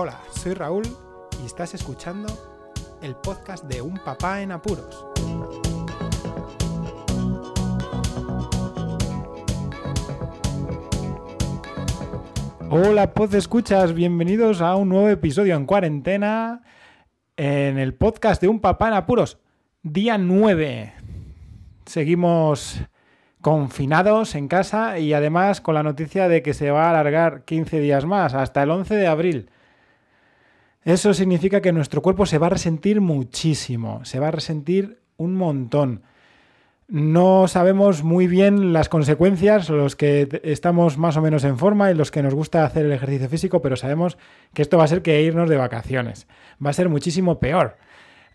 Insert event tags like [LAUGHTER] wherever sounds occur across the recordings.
Hola, soy Raúl y estás escuchando el podcast de Un Papá en Apuros. Hola, pod escuchas, bienvenidos a un nuevo episodio en cuarentena en el podcast de Un Papá en Apuros, día 9. Seguimos confinados en casa y además con la noticia de que se va a alargar 15 días más, hasta el 11 de abril. Eso significa que nuestro cuerpo se va a resentir muchísimo, se va a resentir un montón. No sabemos muy bien las consecuencias, los que estamos más o menos en forma y los que nos gusta hacer el ejercicio físico, pero sabemos que esto va a ser que irnos de vacaciones. Va a ser muchísimo peor.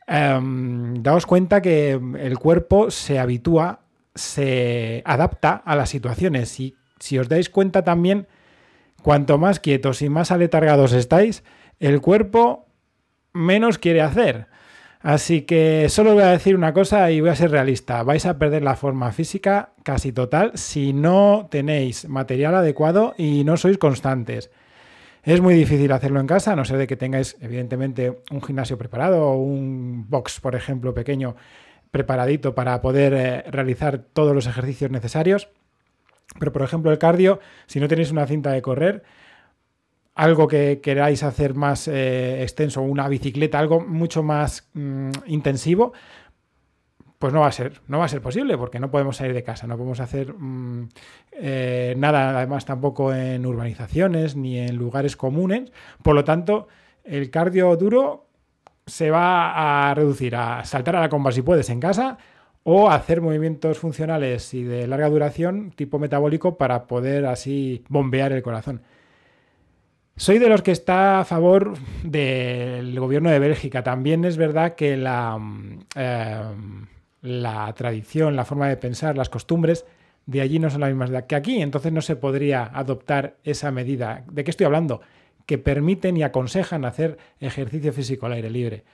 Em, daos cuenta que el cuerpo se habitúa, se adapta a las situaciones y si os dais cuenta también, cuanto más quietos y más aletargados estáis, el cuerpo menos quiere hacer. Así que solo voy a decir una cosa y voy a ser realista. Vais a perder la forma física casi total si no tenéis material adecuado y no sois constantes. Es muy difícil hacerlo en casa, a no ser de que tengáis, evidentemente, un gimnasio preparado o un box, por ejemplo, pequeño, preparadito para poder eh, realizar todos los ejercicios necesarios. Pero, por ejemplo, el cardio, si no tenéis una cinta de correr, algo que queráis hacer más eh, extenso, una bicicleta, algo mucho más mm, intensivo, pues no va a ser, no va a ser posible porque no podemos salir de casa, no podemos hacer mm, eh, nada, además tampoco en urbanizaciones ni en lugares comunes. Por lo tanto, el cardio duro se va a reducir a saltar a la comba si puedes en casa o hacer movimientos funcionales y de larga duración tipo metabólico para poder así bombear el corazón. Soy de los que está a favor del gobierno de Bélgica. También es verdad que la, mm, em, la tradición, la forma de pensar, las costumbres de allí no son las mismas que aquí. Entonces no se podría adoptar esa medida. ¿De qué estoy hablando? Que permiten y aconsejan hacer ejercicio físico al aire libre.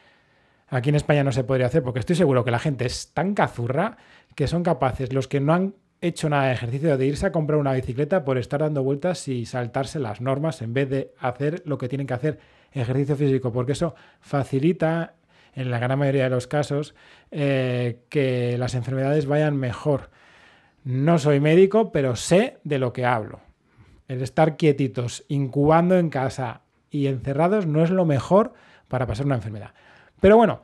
Aquí en España no se podría hacer porque estoy seguro que la gente es tan cazurra que son capaces, los que no han hecho nada de ejercicio de irse a comprar una bicicleta por estar dando vueltas y saltarse las normas en vez de hacer lo que tienen que hacer, ejercicio físico, porque eso facilita en la gran mayoría de los casos eh, que las enfermedades vayan mejor. No soy médico, pero sé de lo que hablo. El estar quietitos, incubando en casa y encerrados no es lo mejor para pasar una enfermedad. Pero bueno,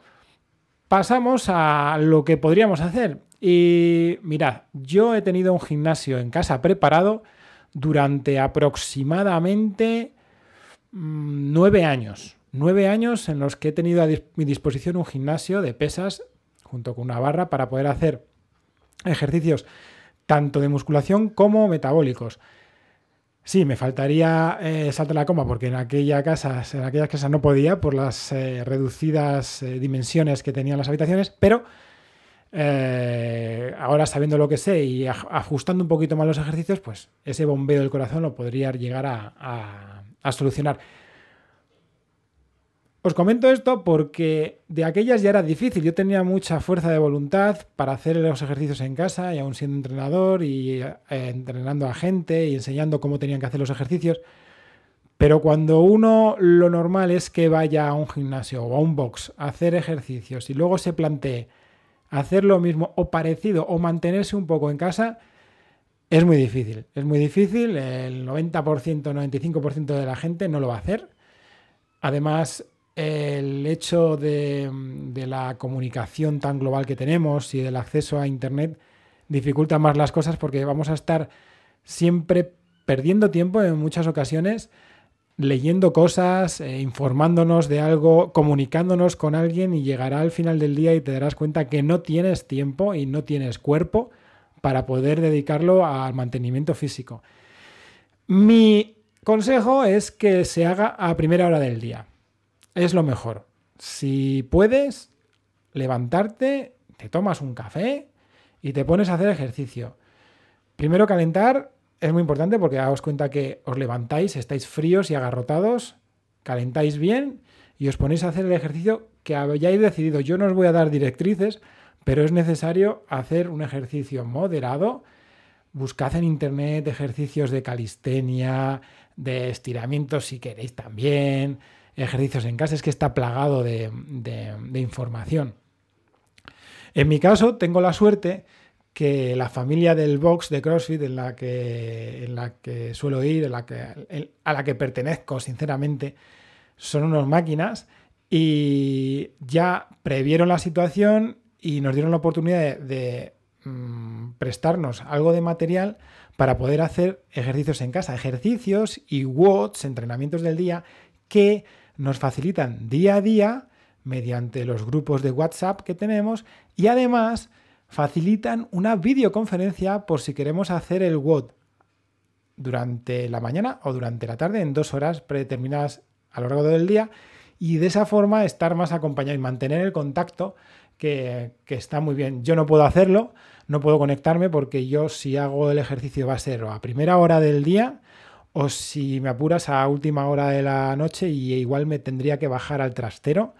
pasamos a lo que podríamos hacer. Y mirad, yo he tenido un gimnasio en casa preparado durante aproximadamente mm, nueve años. Nueve años en los que he tenido a mi disposición un gimnasio de pesas junto con una barra para poder hacer ejercicios tanto de musculación como metabólicos. Sí, me faltaría eh, la coma porque en, aquella casa, en aquellas casas no podía por las eh, reducidas eh, dimensiones que tenían las habitaciones, pero eh, ahora sabiendo lo que sé y ajustando un poquito más los ejercicios, pues ese bombeo del corazón lo podría llegar a, solucionar. Os comento esto porque de aquellas ya era difícil. Yo tenía mucha fuerza de voluntad para hacer los ejercicios en casa y aún siendo entrenador y eh, entrenando a gente y enseñando cómo tenían que hacer los ejercicios. Pero cuando uno lo normal es que vaya a un gimnasio o a un box a hacer ejercicios y luego se plantee hacer lo mismo o parecido o mantenerse un poco en casa es muy difícil. Es muy difícil, el 90%, 95% de la gente no lo va a hacer. Además, el hecho de, la comunicación tan global que tenemos y del acceso a Internet dificulta más las cosas porque vamos a estar siempre perdiendo tiempo en muchas ocasiones leyendo cosas, eh, informándonos de algo, comunicándonos con alguien y llegará al final del día y te darás cuenta que no tienes tiempo y no tienes cuerpo para poder dedicarlo al mantenimiento físico. Mi consejo es que se haga a primera hora del día. Es lo mejor. Si puedes levantarte, te tomas un café y te pones a hacer ejercicio. Primero calentar es muy importante porque daos cuenta que os levantáis, estáis fríos y agarrotados, calentáis bien y os ponéis a hacer el ejercicio que hayáis decidido. Yo no os voy a dar directrices, pero es necesario hacer un ejercicio moderado. Buscad en internet ejercicios de calistenia, de estiramientos si queréis también, ejercicios en casa, es que está plagado de, información. En mi caso, tengo la suerte que la familia del box de CrossFit en la que, en la que suelo ir, en la que, a la que pertenezco, sinceramente, son unos máquinas y ya previeron la situación y nos dieron la oportunidad de, mm, prestarnos algo de material para poder hacer ejercicios en casa, ejercicios y WODs, entrenamientos del día, que nos facilitan día a día mediante los grupos de WhatsApp que tenemos y además facilitan una videoconferencia por si queremos hacer el WOD durante la mañana o durante la tarde en dos horas predeterminadas a lo largo del día y de esa forma estar más acompañado y mantener el contacto que, que está muy bien. Yo no puedo hacerlo, no puedo conectarme porque yo si hago el ejercicio va a ser a primera hora del día o si me apuras a última hora de la noche y igual me tendría que bajar al trastero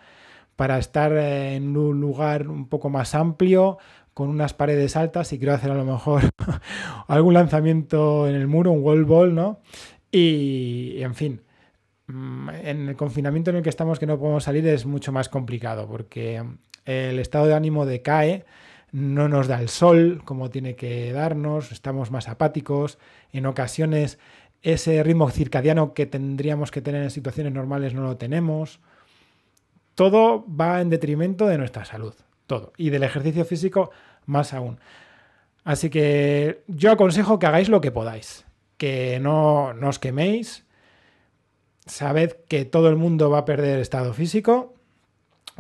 para estar en un lugar un poco más amplio, con unas paredes altas y quiero hacer a lo mejor [LAUGHS] algún lanzamiento en el muro, un wall ball, ¿no? Y, en fin, mm, en el confinamiento en el que estamos que no podemos salir es mucho más complicado porque el estado de ánimo decae no nos da el sol como tiene que darnos, estamos más apáticos, en ocasiones ese ritmo circadiano que tendríamos que tener en situaciones normales no lo tenemos. Todo va en detrimento de nuestra salud, todo. Y del ejercicio físico más aún. Así que yo aconsejo que hagáis lo que podáis, que no, no os queméis. Sabed que todo el mundo va a perder estado físico,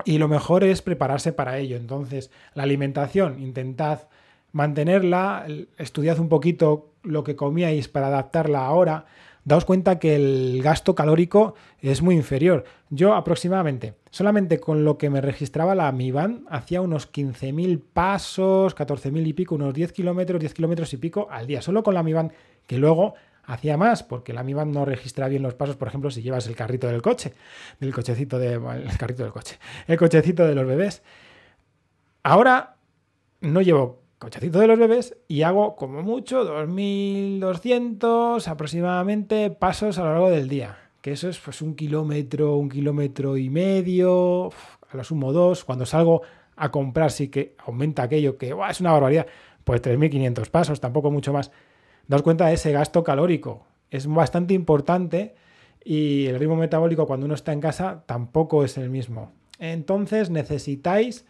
y lo mejor es prepararse para ello. Entonces, la alimentación, intentad mantenerla, estudiad un poquito lo que comíais para adaptarla ahora. Daos cuenta que el gasto calórico es muy inferior. Yo aproximadamente, solamente con lo que me registraba la Mi Band, hacía unos 15.000 pasos, 14.000 y pico, unos 10 kilómetros, 10 kilómetros y pico al día, solo con la Mi Band, que luego hacía más, porque la Mi Band no registra bien los pasos, por ejemplo, si llevas el carrito del coche, del cochecito de. el carrito del coche, el cochecito de los bebés. Ahora no llevo cochecito de los bebés y hago como mucho 2.200 aproximadamente pasos a lo largo del día. Que eso es pues un kilómetro, un kilómetro y medio, a lo sumo dos. Cuando salgo a comprar sí que aumenta aquello que es una barbaridad. Pues 3.500 pasos, tampoco mucho más daos cuenta de ese gasto calórico. Es bastante importante y el ritmo metabólico cuando uno está en casa tampoco es el mismo. Entonces necesitáis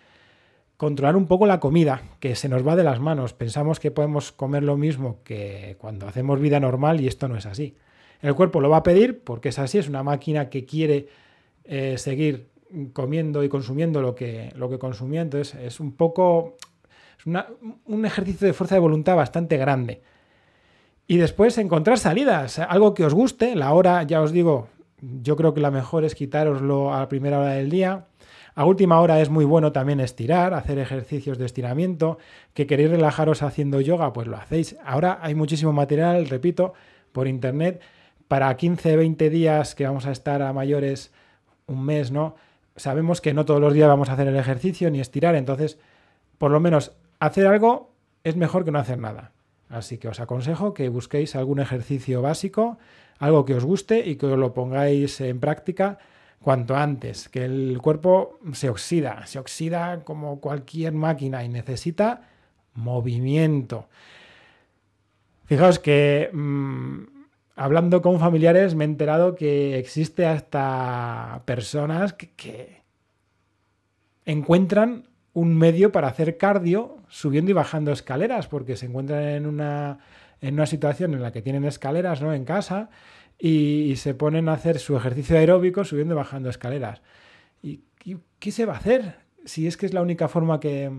controlar un poco la comida, que se nos va de las manos. Pensamos que podemos comer lo mismo que cuando hacemos vida normal y esto no es así. El cuerpo lo va a pedir porque es así, es una máquina que quiere eh, seguir comiendo y consumiendo lo que, lo que consumía. Entonces es un poco, es un ejercicio de fuerza de voluntad bastante grande. Y después encontrar salidas, algo que os guste. La hora, ya os digo, yo creo que la mejor es quitároslo a la primera hora del día. A última hora es muy bueno también estirar, hacer ejercicios de estiramiento. Que queréis relajaros haciendo yoga, pues lo hacéis. Ahora hay muchísimo material, repito, por internet. Para 15, 20 días que vamos a estar a mayores, un mes, ¿no? Sabemos que no todos los días vamos a hacer el ejercicio ni estirar, entonces, por lo menos, hacer algo es mejor que no hacer nada. Así que os aconsejo que busquéis algún ejercicio básico, algo que os guste y que os lo pongáis en práctica cuanto antes, que el cuerpo se oxida, se oxida como cualquier máquina y necesita movimiento. Fijaos que mm, hablando con familiares me he enterado que existe hasta personas que encuentran un medio para hacer cardio subiendo y bajando escaleras, porque se encuentran en una, en una situación en la que tienen escaleras ¿no? en casa y, se ponen a hacer su ejercicio aeróbico subiendo y bajando escaleras. ¿Y qué, se va a hacer? Si es que es la única forma que,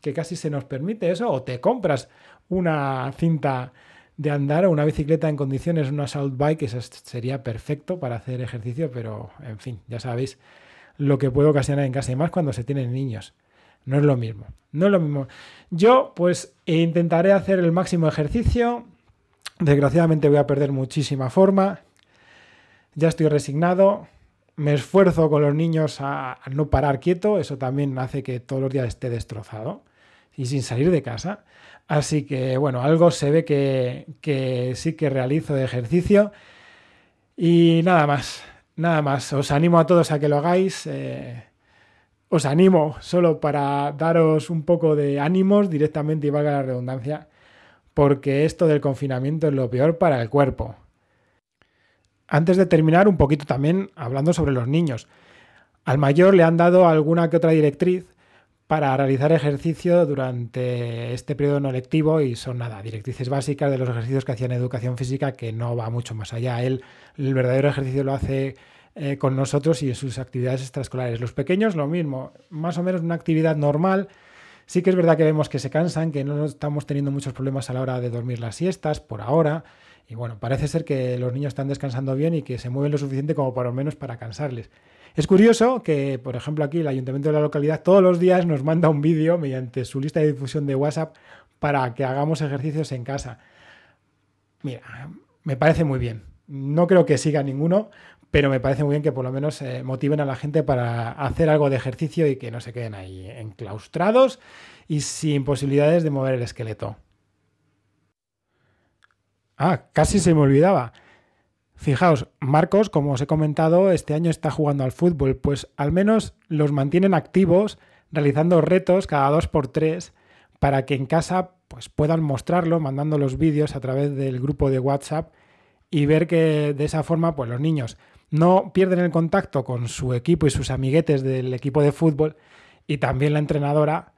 que casi se nos permite eso, o te compras una cinta de andar o una bicicleta en condiciones, una assault bike, eso sería perfecto para hacer ejercicio, pero en fin, ya sabéis lo que puede ocasionar en casa y más cuando se tienen niños. No es lo mismo. No es lo mismo. Yo, pues, intentaré hacer el máximo ejercicio. Desgraciadamente voy a perder muchísima forma. Ya estoy resignado. Me esfuerzo con los niños a, no parar quieto. Eso también hace que todos los días esté destrozado y sin salir de casa. Así que, bueno, algo se ve que, sí que realizo de ejercicio. Y nada más. nada más, os animo a todos a que lo hagáis. Eh, os animo solo para daros un poco de ánimos directamente y valga la redundancia, porque esto del confinamiento es lo peor para el cuerpo. Antes de terminar, un poquito también hablando sobre los niños. Al mayor le han dado alguna que otra directriz para realizar ejercicio durante este periodo no lectivo y son nada, directrices básicas de los ejercicios que hacían educación física que no va mucho más allá. Él, el verdadero ejercicio lo hace eh, con nosotros y en sus actividades extraescolares. Los pequeños lo mismo, más o menos una actividad normal. Sí que es verdad que vemos que se cansan, que no estamos teniendo muchos problemas a la hora de dormir las siestas por ahora. Y bueno, parece ser que los niños están descansando bien y que se mueven lo suficiente como por lo menos para cansarles. Es curioso que, por ejemplo, aquí el ayuntamiento de la localidad todos los días nos manda un vídeo mediante su lista de difusión de WhatsApp para que hagamos ejercicios en casa. Mira, me parece muy bien. No creo que siga ninguno, pero me parece muy bien que por lo menos eh, motiven a la gente para hacer algo de ejercicio y que no se queden ahí enclaustrados y sin posibilidades de mover el esqueleto. Ah, casi se me olvidaba. Fijaos, Marcos, como os he comentado, este año está jugando al fútbol, pues al menos los mantienen activos, realizando retos cada dos por tres, para que en casa pues, puedan mostrarlo, mandando los vídeos a través del grupo de WhatsApp y ver que de esa forma pues, los niños no pierden el contacto con su equipo y sus amiguetes del equipo de fútbol y también la entrenadora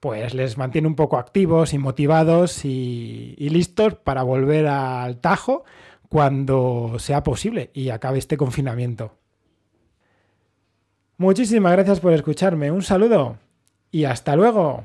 pues les mantiene un poco activos y motivados y, listos para volver al tajo cuando sea posible y acabe este confinamiento. Muchísimas gracias por escucharme, un saludo y hasta luego.